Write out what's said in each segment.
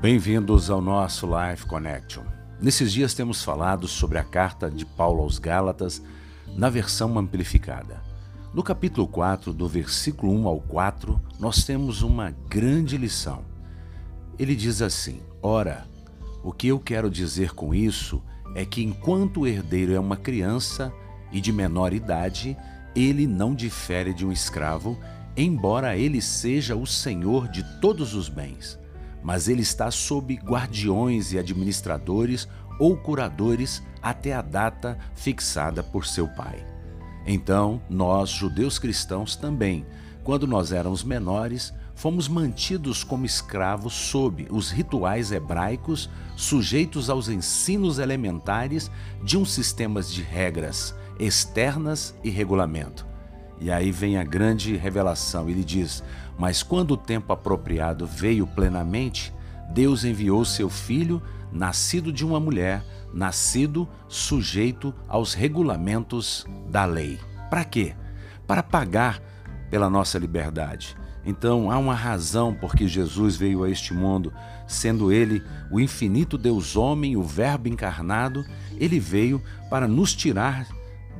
Bem-vindos ao nosso Life Connection. Nesses dias temos falado sobre a carta de Paulo aos Gálatas na versão amplificada. No capítulo 4, do versículo 1 ao 4, nós temos uma grande lição. Ele diz assim: Ora, o que eu quero dizer com isso é que enquanto o herdeiro é uma criança e de menor idade, ele não difere de um escravo, embora ele seja o senhor de todos os bens mas ele está sob guardiões e administradores ou curadores até a data fixada por seu pai. Então, nós, judeus cristãos, também, quando nós éramos menores, fomos mantidos como escravos sob os rituais hebraicos, sujeitos aos ensinos elementares de um sistema de regras externas e regulamento. E aí vem a grande revelação. Ele diz: Mas quando o tempo apropriado veio plenamente, Deus enviou seu filho, nascido de uma mulher, nascido sujeito aos regulamentos da lei. Para quê? Para pagar pela nossa liberdade. Então há uma razão por que Jesus veio a este mundo, sendo ele o infinito Deus homem, o Verbo encarnado, ele veio para nos tirar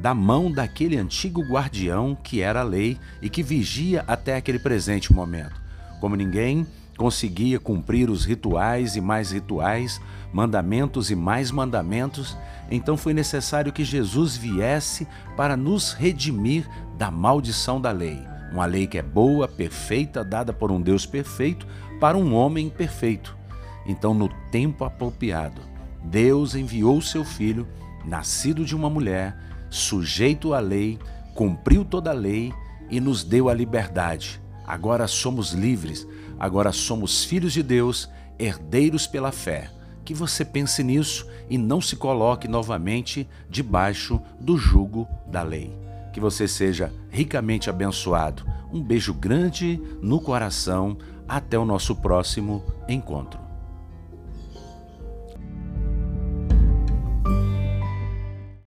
da mão daquele antigo guardião que era a lei e que vigia até aquele presente momento. Como ninguém conseguia cumprir os rituais e mais rituais, mandamentos e mais mandamentos, então foi necessário que Jesus viesse para nos redimir da maldição da lei. Uma lei que é boa, perfeita, dada por um Deus perfeito para um homem perfeito. Então, no tempo apropriado, Deus enviou seu filho, nascido de uma mulher, sujeito à lei, cumpriu toda a lei e nos deu a liberdade. Agora somos livres, agora somos filhos de Deus, herdeiros pela fé. Que você pense nisso e não se coloque novamente debaixo do jugo da lei. Que você seja ricamente abençoado. Um beijo grande no coração. Até o nosso próximo encontro.